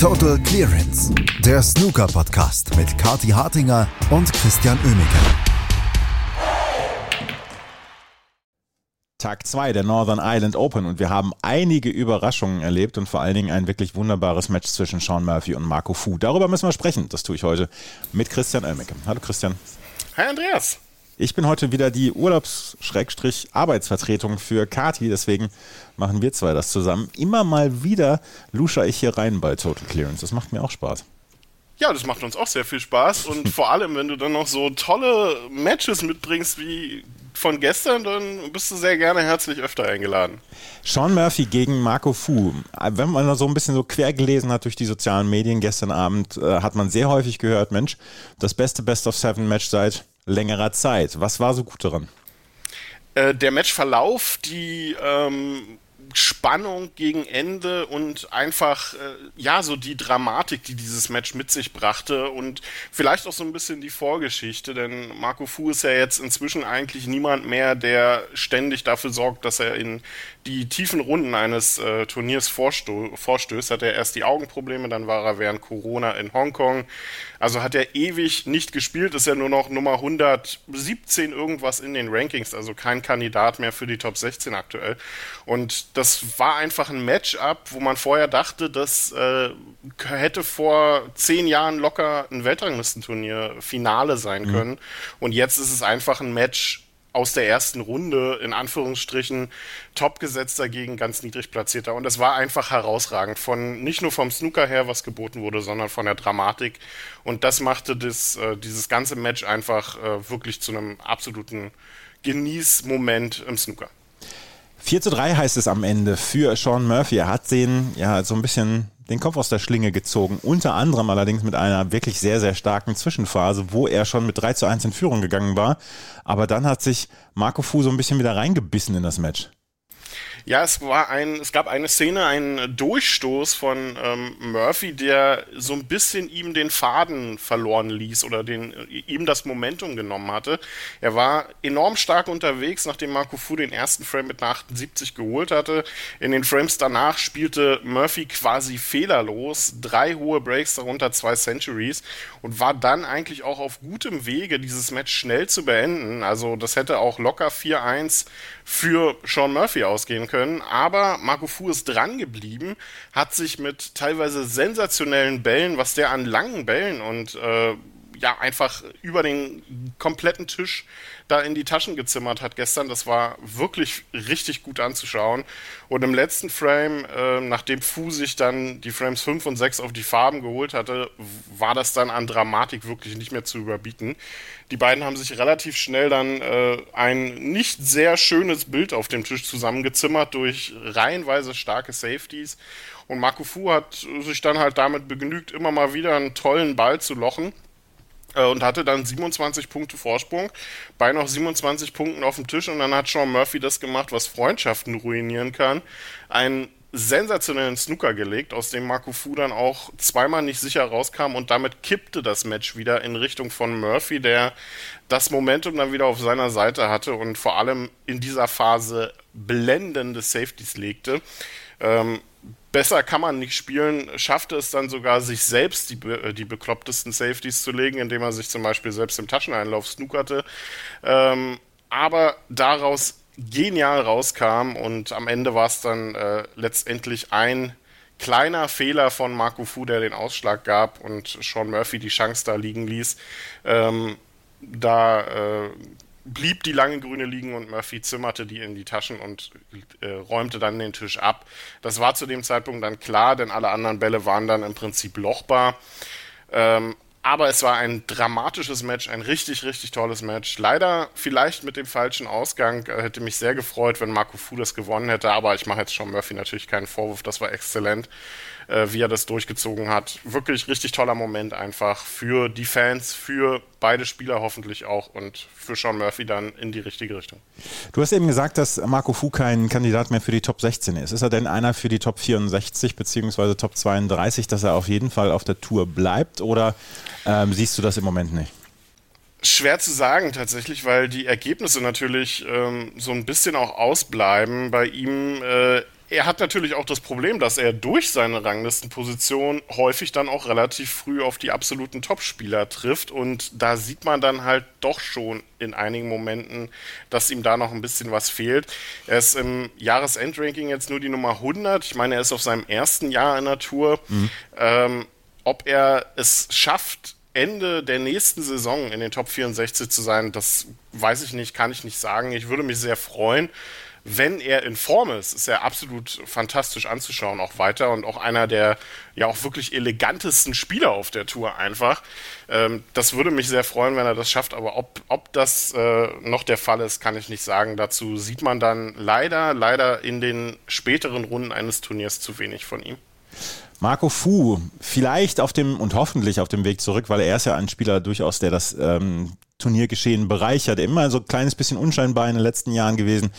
Total Clearance, der Snooker-Podcast mit Kati Hartinger und Christian Oemeke. Tag 2 der Northern Ireland Open und wir haben einige Überraschungen erlebt und vor allen Dingen ein wirklich wunderbares Match zwischen Sean Murphy und Marco Fu. Darüber müssen wir sprechen. Das tue ich heute mit Christian Oemeke. Hallo Christian. Hi Andreas. Ich bin heute wieder die Urlaubs-Arbeitsvertretung für Kati, deswegen machen wir zwei das zusammen. Immer mal wieder lusche ich hier rein bei Total Clearance. Das macht mir auch Spaß. Ja, das macht uns auch sehr viel Spaß und vor allem, wenn du dann noch so tolle Matches mitbringst wie von gestern, dann bist du sehr gerne herzlich öfter eingeladen. Sean Murphy gegen Marco Fu. Wenn man da so ein bisschen so quer gelesen hat durch die sozialen Medien gestern Abend, äh, hat man sehr häufig gehört, Mensch, das beste Best of Seven Match seit längerer Zeit. Was war so gut daran? Äh, der Matchverlauf, die ähm, Spannung gegen Ende und einfach, äh, ja, so die Dramatik, die dieses Match mit sich brachte und vielleicht auch so ein bisschen die Vorgeschichte, denn Marco Fu ist ja jetzt inzwischen eigentlich niemand mehr, der ständig dafür sorgt, dass er in die tiefen Runden eines äh, Turniers vorsto vorstößt. Hat er erst die Augenprobleme, dann war er während Corona in Hongkong. Also hat er ewig nicht gespielt, ist ja nur noch Nummer 117 irgendwas in den Rankings, also kein Kandidat mehr für die Top 16 aktuell. Und das war einfach ein Matchup, wo man vorher dachte, das äh, hätte vor zehn Jahren locker ein Weltranglistenturnier Finale sein mhm. können. Und jetzt ist es einfach ein Match aus der ersten Runde, in Anführungsstrichen, topgesetzter gegen ganz niedrig platzierter. Und es war einfach herausragend. Von, nicht nur vom Snooker her, was geboten wurde, sondern von der Dramatik. Und das machte das, äh, dieses ganze Match einfach äh, wirklich zu einem absoluten Genießmoment im Snooker. 4 zu 3 heißt es am Ende für Sean Murphy. Er hat den ja so ein bisschen den Kopf aus der Schlinge gezogen. Unter anderem allerdings mit einer wirklich sehr, sehr starken Zwischenphase, wo er schon mit 3 zu 1 in Führung gegangen war. Aber dann hat sich Marco Fu so ein bisschen wieder reingebissen in das Match. Ja, es war ein, es gab eine Szene, einen Durchstoß von ähm, Murphy, der so ein bisschen ihm den Faden verloren ließ oder den, äh, ihm das Momentum genommen hatte. Er war enorm stark unterwegs, nachdem Marco Fu den ersten Frame mit einer 78 geholt hatte. In den Frames danach spielte Murphy quasi fehlerlos, drei hohe Breaks, darunter zwei Centuries und war dann eigentlich auch auf gutem Wege, dieses Match schnell zu beenden. Also das hätte auch locker 4-1 für Sean Murphy ausgehen können. Aber Marco Fu ist dran geblieben, hat sich mit teilweise sensationellen Bällen, was der an langen Bällen und äh, ja einfach über den kompletten Tisch da in die Taschen gezimmert hat gestern. Das war wirklich richtig gut anzuschauen. Und im letzten Frame, äh, nachdem Fu sich dann die Frames 5 und 6 auf die Farben geholt hatte, war das dann an Dramatik wirklich nicht mehr zu überbieten. Die beiden haben sich relativ schnell dann äh, ein nicht sehr schönes Bild auf dem Tisch zusammengezimmert durch reihenweise starke Safeties. Und Marco Fu hat sich dann halt damit begnügt, immer mal wieder einen tollen Ball zu lochen und hatte dann 27 Punkte Vorsprung bei noch 27 Punkten auf dem Tisch und dann hat Sean Murphy das gemacht, was Freundschaften ruinieren kann. Einen sensationellen Snooker gelegt, aus dem Marco Fu dann auch zweimal nicht sicher rauskam und damit kippte das Match wieder in Richtung von Murphy, der das Momentum dann wieder auf seiner Seite hatte und vor allem in dieser Phase blendende Safeties legte. Ähm, besser kann man nicht spielen, schaffte es dann sogar, sich selbst die, äh, die beklopptesten Safeties zu legen, indem er sich zum Beispiel selbst im Tascheneinlauf snookerte. Ähm, aber daraus genial rauskam und am Ende war es dann äh, letztendlich ein kleiner Fehler von Marco Fu, der den Ausschlag gab und Sean Murphy die Chance da liegen ließ. Ähm, da äh, blieb die lange grüne liegen und Murphy zimmerte die in die Taschen und äh, räumte dann den Tisch ab. Das war zu dem Zeitpunkt dann klar, denn alle anderen Bälle waren dann im Prinzip lochbar. Ähm, aber es war ein dramatisches Match, ein richtig, richtig tolles Match. Leider vielleicht mit dem falschen Ausgang. Äh, hätte mich sehr gefreut, wenn Marco Fu das gewonnen hätte, aber ich mache jetzt schon Murphy natürlich keinen Vorwurf. Das war exzellent äh, wie er das durchgezogen hat. Wirklich richtig toller Moment einfach für die Fans, für beide Spieler hoffentlich auch und für Sean Murphy dann in die richtige Richtung. Du hast eben gesagt, dass Marco Fu kein Kandidat mehr für die Top 16 ist. Ist er denn einer für die Top 64 bzw. Top 32, dass er auf jeden Fall auf der Tour bleibt oder ähm, siehst du das im Moment nicht? Schwer zu sagen tatsächlich, weil die Ergebnisse natürlich ähm, so ein bisschen auch ausbleiben. Bei ihm äh, er hat natürlich auch das Problem, dass er durch seine Ranglistenposition häufig dann auch relativ früh auf die absoluten Topspieler trifft und da sieht man dann halt doch schon in einigen Momenten, dass ihm da noch ein bisschen was fehlt. Er ist im Jahresendranking jetzt nur die Nummer 100. Ich meine, er ist auf seinem ersten Jahr in der Tour. Mhm. Ähm, ob er es schafft, Ende der nächsten Saison in den Top 64 zu sein, das weiß ich nicht, kann ich nicht sagen. Ich würde mich sehr freuen wenn er in Form ist, ist er absolut fantastisch anzuschauen, auch weiter und auch einer der ja auch wirklich elegantesten Spieler auf der Tour einfach. Ähm, das würde mich sehr freuen, wenn er das schafft, aber ob, ob das äh, noch der Fall ist, kann ich nicht sagen. Dazu sieht man dann leider, leider in den späteren Runden eines Turniers zu wenig von ihm. Marco Fu, vielleicht auf dem und hoffentlich auf dem Weg zurück, weil er ist ja ein Spieler durchaus, der das ähm, Turniergeschehen bereichert. Immer so ein kleines bisschen unscheinbar in den letzten Jahren gewesen,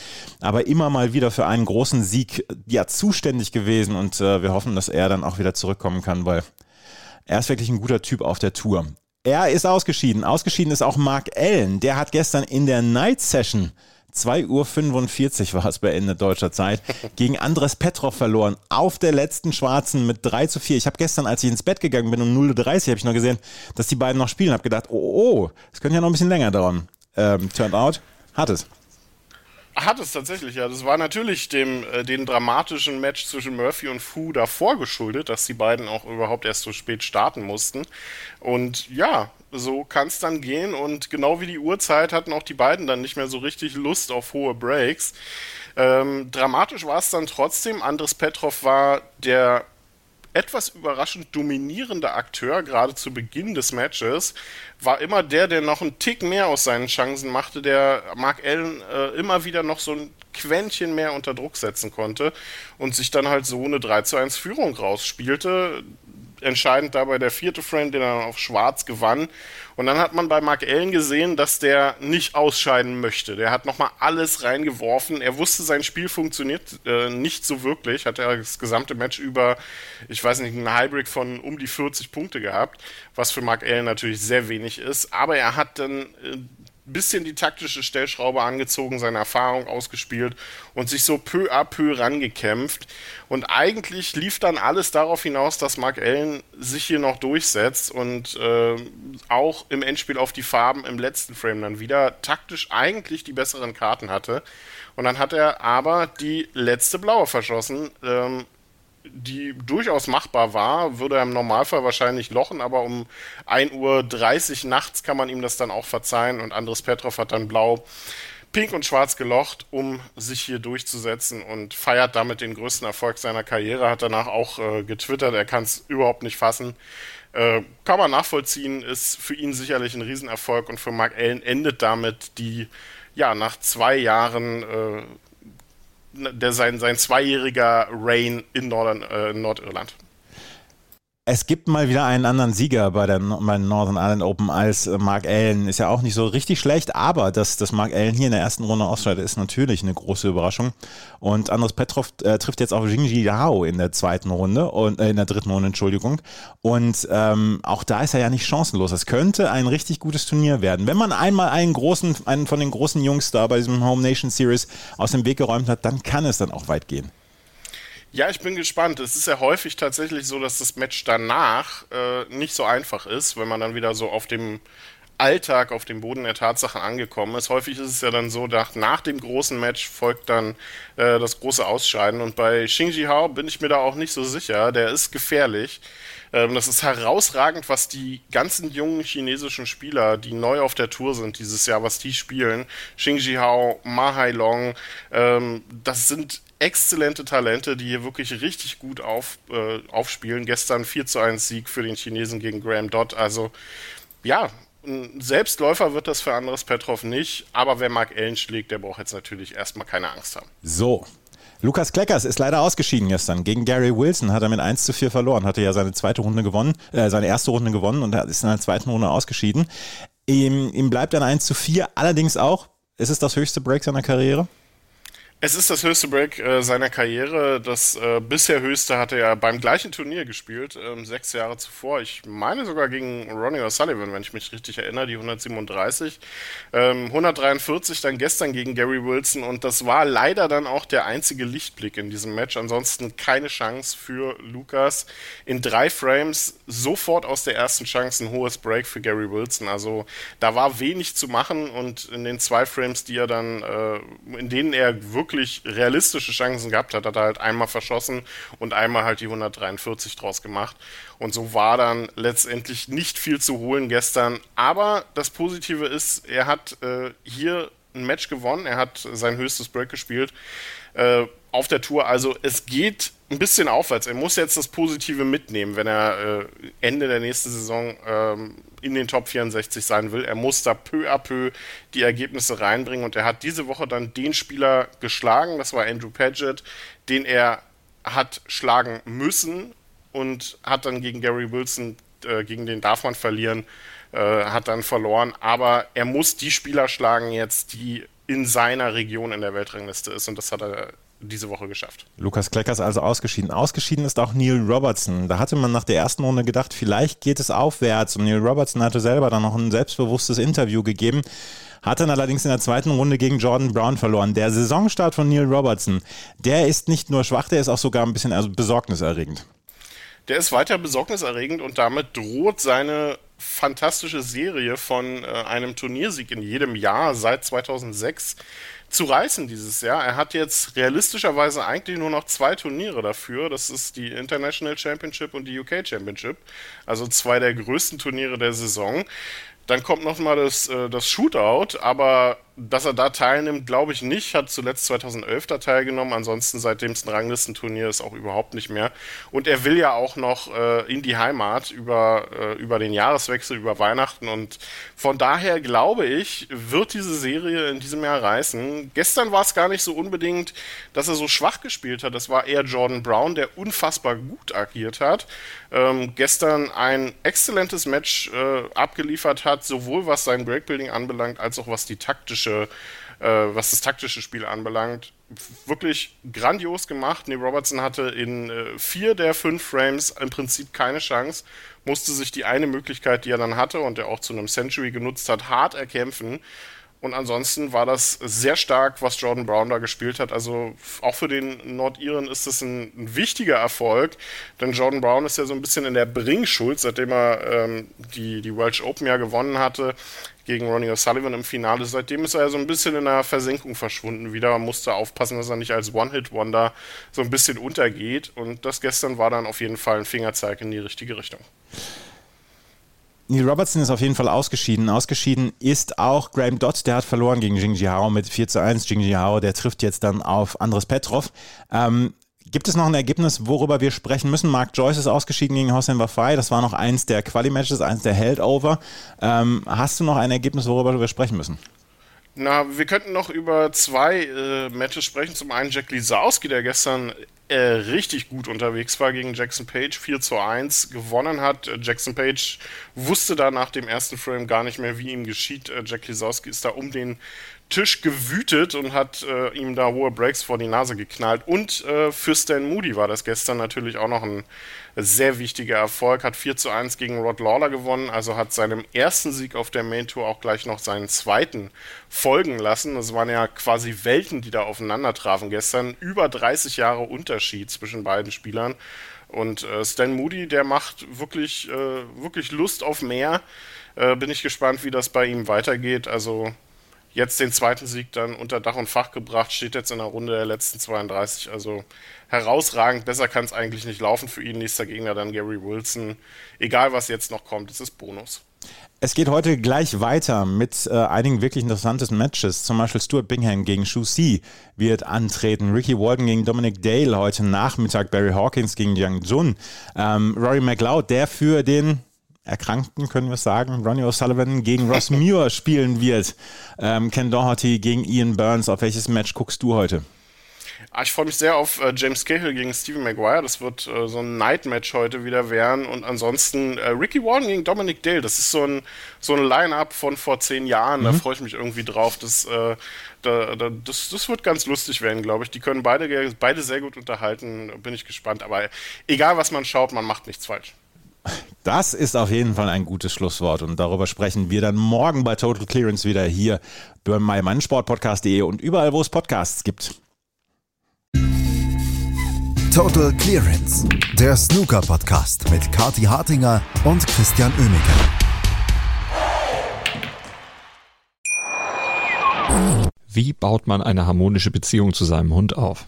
aber immer mal wieder für einen großen Sieg ja zuständig gewesen und äh, wir hoffen, dass er dann auch wieder zurückkommen kann, weil er ist wirklich ein guter Typ auf der Tour. Er ist ausgeschieden. Ausgeschieden ist auch Mark Allen. Der hat gestern in der Night Session 2.45 Uhr war es bei Ende deutscher Zeit, gegen Andres Petrov verloren. Auf der letzten Schwarzen mit 3 zu 4. Ich habe gestern, als ich ins Bett gegangen bin, um 0.30 Uhr, habe ich noch gesehen, dass die beiden noch spielen. habe gedacht, oh, oh, das könnte ja noch ein bisschen länger dauern. Ähm, turned out, hat es. Hat es tatsächlich, ja. Das war natürlich dem äh, den dramatischen Match zwischen Murphy und Fu davor geschuldet, dass die beiden auch überhaupt erst so spät starten mussten. Und ja, so kann es dann gehen. Und genau wie die Uhrzeit hatten auch die beiden dann nicht mehr so richtig Lust auf hohe Breaks. Ähm, dramatisch war es dann trotzdem. Andres Petrov war der etwas überraschend dominierende Akteur, gerade zu Beginn des Matches, war immer der, der noch einen Tick mehr aus seinen Chancen machte, der Mark Allen äh, immer wieder noch so ein Quäntchen mehr unter Druck setzen konnte und sich dann halt so eine 3 zu 1 Führung rausspielte entscheidend dabei der vierte Frame, den er auf Schwarz gewann. Und dann hat man bei Mark Allen gesehen, dass der nicht ausscheiden möchte. Der hat nochmal alles reingeworfen. Er wusste, sein Spiel funktioniert äh, nicht so wirklich. Hat er das gesamte Match über, ich weiß nicht, einen Highbreak von um die 40 Punkte gehabt, was für Mark Allen natürlich sehr wenig ist. Aber er hat dann äh, bisschen die taktische Stellschraube angezogen, seine Erfahrung ausgespielt und sich so peu à peu rangekämpft. Und eigentlich lief dann alles darauf hinaus, dass Mark Allen sich hier noch durchsetzt und äh, auch im Endspiel auf die Farben im letzten Frame dann wieder taktisch eigentlich die besseren Karten hatte. Und dann hat er aber die letzte blaue verschossen. Ähm, die durchaus machbar war, würde er im Normalfall wahrscheinlich lochen, aber um 1.30 Uhr nachts kann man ihm das dann auch verzeihen und Andres Petrov hat dann blau, pink und schwarz gelocht, um sich hier durchzusetzen und feiert damit den größten Erfolg seiner Karriere, hat danach auch äh, getwittert, er kann es überhaupt nicht fassen. Äh, kann man nachvollziehen, ist für ihn sicherlich ein Riesenerfolg und für Mark Allen endet damit die, ja, nach zwei Jahren äh, der, sein, sein zweijähriger Reign in Nordern, äh, Nordirland. Es gibt mal wieder einen anderen Sieger bei der Northern Ireland Open als äh, Mark Allen. Ist ja auch nicht so richtig schlecht, aber dass, dass Mark Allen hier in der ersten Runde ausscheidet, ist natürlich eine große Überraschung. Und Andres Petrov äh, trifft jetzt auf Jingji Yao in der zweiten Runde und äh, in der dritten Runde, Entschuldigung. Und ähm, auch da ist er ja nicht chancenlos. Es könnte ein richtig gutes Turnier werden. Wenn man einmal einen großen, einen von den großen Jungs da bei diesem Home Nation Series aus dem Weg geräumt hat, dann kann es dann auch weit gehen. Ja, ich bin gespannt. Es ist ja häufig tatsächlich so, dass das Match danach äh, nicht so einfach ist, wenn man dann wieder so auf dem Alltag, auf dem Boden der Tatsachen angekommen ist. Häufig ist es ja dann so, nach, nach dem großen Match folgt dann äh, das große Ausscheiden. Und bei Xingji Hao bin ich mir da auch nicht so sicher. Der ist gefährlich. Ähm, das ist herausragend, was die ganzen jungen chinesischen Spieler, die neu auf der Tour sind dieses Jahr, was die spielen. Xingji Hao, Ma Hailong, ähm, das sind exzellente Talente, die hier wirklich richtig gut auf, äh, aufspielen. Gestern 4 zu 1 Sieg für den Chinesen gegen Graham Dodd. Also ja, ein Selbstläufer wird das für anderes Petrov nicht, aber wer Mark Allen schlägt, der braucht jetzt natürlich erstmal keine Angst haben. So. Lukas Kleckers ist leider ausgeschieden gestern. Gegen Gary Wilson hat er mit 1 zu 4 verloren. Hatte ja seine zweite Runde gewonnen, äh, seine erste Runde gewonnen und ist in der zweiten Runde ausgeschieden. Ihm, ihm bleibt dann 1 zu 4. Allerdings auch, ist es das höchste Break seiner Karriere? Es ist das höchste Break äh, seiner Karriere. Das äh, bisher höchste hatte er beim gleichen Turnier gespielt, ähm, sechs Jahre zuvor. Ich meine sogar gegen Ronnie O'Sullivan, wenn ich mich richtig erinnere, die 137. Ähm, 143 dann gestern gegen Gary Wilson und das war leider dann auch der einzige Lichtblick in diesem Match. Ansonsten keine Chance für Lukas. In drei Frames sofort aus der ersten Chance ein hohes Break für Gary Wilson. Also da war wenig zu machen und in den zwei Frames, die er dann, äh, in denen er wirklich wirklich realistische Chancen gehabt hat, hat er halt einmal verschossen und einmal halt die 143 draus gemacht. Und so war dann letztendlich nicht viel zu holen gestern. Aber das Positive ist, er hat äh, hier ein Match gewonnen, er hat sein höchstes Break gespielt äh, auf der Tour. Also es geht ein bisschen aufwärts. Er muss jetzt das Positive mitnehmen, wenn er äh, Ende der nächsten Saison ähm, in den Top 64 sein will. Er muss da peu à peu die Ergebnisse reinbringen und er hat diese Woche dann den Spieler geschlagen, das war Andrew Paget, den er hat schlagen müssen und hat dann gegen Gary Wilson, äh, gegen den darf man verlieren, äh, hat dann verloren. Aber er muss die Spieler schlagen jetzt, die in seiner Region in der Weltrangliste ist und das hat er diese Woche geschafft. Lukas Kleckers also ausgeschieden. Ausgeschieden ist auch Neil Robertson. Da hatte man nach der ersten Runde gedacht, vielleicht geht es aufwärts. Und Neil Robertson hatte selber dann noch ein selbstbewusstes Interview gegeben, hat dann allerdings in der zweiten Runde gegen Jordan Brown verloren. Der Saisonstart von Neil Robertson, der ist nicht nur schwach, der ist auch sogar ein bisschen also besorgniserregend. Der ist weiter besorgniserregend und damit droht seine fantastische Serie von äh, einem Turniersieg in jedem Jahr seit 2006 zu reißen dieses Jahr. Er hat jetzt realistischerweise eigentlich nur noch zwei Turniere dafür. Das ist die International Championship und die UK Championship. Also zwei der größten Turniere der Saison. Dann kommt nochmal das, äh, das Shootout, aber dass er da teilnimmt, glaube ich nicht. Hat zuletzt 2011 da teilgenommen. Ansonsten seitdem es ein Ranglistenturnier ist auch überhaupt nicht mehr. Und er will ja auch noch äh, in die Heimat über, äh, über den Jahreswechsel, über Weihnachten. Und von daher glaube ich, wird diese Serie in diesem Jahr reißen. Gestern war es gar nicht so unbedingt, dass er so schwach gespielt hat. Das war eher Jordan Brown, der unfassbar gut agiert hat. Ähm, gestern ein exzellentes Match äh, abgeliefert hat, sowohl was sein Breakbuilding anbelangt, als auch was die taktische taktische, äh, was das taktische Spiel anbelangt, wirklich grandios gemacht. Nee, Robertson hatte in äh, vier der fünf Frames im Prinzip keine Chance, musste sich die eine Möglichkeit, die er dann hatte und der auch zu einem Century genutzt hat, hart erkämpfen. Und ansonsten war das sehr stark, was Jordan Brown da gespielt hat. Also auch für den Nordiren ist das ein, ein wichtiger Erfolg, denn Jordan Brown ist ja so ein bisschen in der Bringschuld, seitdem er ähm, die, die Welsh Open ja gewonnen hatte gegen Ronnie O'Sullivan im Finale. Seitdem ist er so ein bisschen in der Versenkung verschwunden wieder. Man musste aufpassen, dass er nicht als One-Hit-Wonder so ein bisschen untergeht. Und das gestern war dann auf jeden Fall ein Fingerzeig in die richtige Richtung. Neil Robertson ist auf jeden Fall ausgeschieden. Ausgeschieden ist auch Graham Dodd, der hat verloren gegen Jing Hao mit 4 zu 1. Jing Hao, der trifft jetzt dann auf Andres Petrov. Ähm, Gibt es noch ein Ergebnis, worüber wir sprechen müssen? Mark Joyce ist ausgeschieden gegen Hossein Wafai. Das war noch eins der Quali-Matches, eins der Heldover. Ähm, hast du noch ein Ergebnis, worüber wir sprechen müssen? Na, wir könnten noch über zwei äh, Matches sprechen. Zum einen Jack Lisowski, der gestern äh, richtig gut unterwegs war gegen Jackson Page, 4 zu 1 gewonnen hat. Jackson Page wusste da nach dem ersten Frame gar nicht mehr, wie ihm geschieht. Äh, Jack Lisowski ist da um den Tisch gewütet und hat äh, ihm da hohe Breaks vor die Nase geknallt. Und äh, für Stan Moody war das gestern natürlich auch noch ein sehr wichtiger Erfolg. Hat 4 zu 1 gegen Rod Lawler gewonnen, also hat seinem ersten Sieg auf der Main Tour auch gleich noch seinen zweiten folgen lassen. Das waren ja quasi Welten, die da aufeinander trafen gestern. Über 30 Jahre Unterschied zwischen beiden Spielern. Und äh, Stan Moody, der macht wirklich, äh, wirklich Lust auf mehr. Äh, bin ich gespannt, wie das bei ihm weitergeht. Also jetzt den zweiten Sieg dann unter Dach und Fach gebracht, steht jetzt in der Runde der letzten 32. Also herausragend, besser kann es eigentlich nicht laufen für ihn. Nächster Gegner dann Gary Wilson. Egal was jetzt noch kommt, es ist Bonus. Es geht heute gleich weiter mit äh, einigen wirklich interessanten Matches. Zum Beispiel Stuart Bingham gegen Shu Si wird antreten. Ricky Walden gegen Dominic Dale heute Nachmittag. Barry Hawkins gegen Yang Jun. Ähm, Rory McLeod, der für den Erkrankten, können wir sagen, Ronnie O'Sullivan gegen Ross Muir spielen wird. Ähm, Ken Doherty gegen Ian Burns. Auf welches Match guckst du heute? Ah, ich freue mich sehr auf äh, James Cahill gegen Stephen Maguire. Das wird äh, so ein Night-Match heute wieder werden. Und ansonsten äh, Ricky Warden gegen Dominic Dale. Das ist so ein, so ein Line-Up von vor zehn Jahren. Mhm. Da freue ich mich irgendwie drauf. Das, äh, da, da, das, das wird ganz lustig werden, glaube ich. Die können beide, beide sehr gut unterhalten. Bin ich gespannt. Aber egal, was man schaut, man macht nichts falsch. Das ist auf jeden Fall ein gutes Schlusswort und darüber sprechen wir dann morgen bei Total Clearance wieder hier bei meinsportpodcast.de und überall, wo es Podcasts gibt. Total Clearance, der Snooker Podcast mit Kati Hartinger und Christian Oemeke. Wie baut man eine harmonische Beziehung zu seinem Hund auf?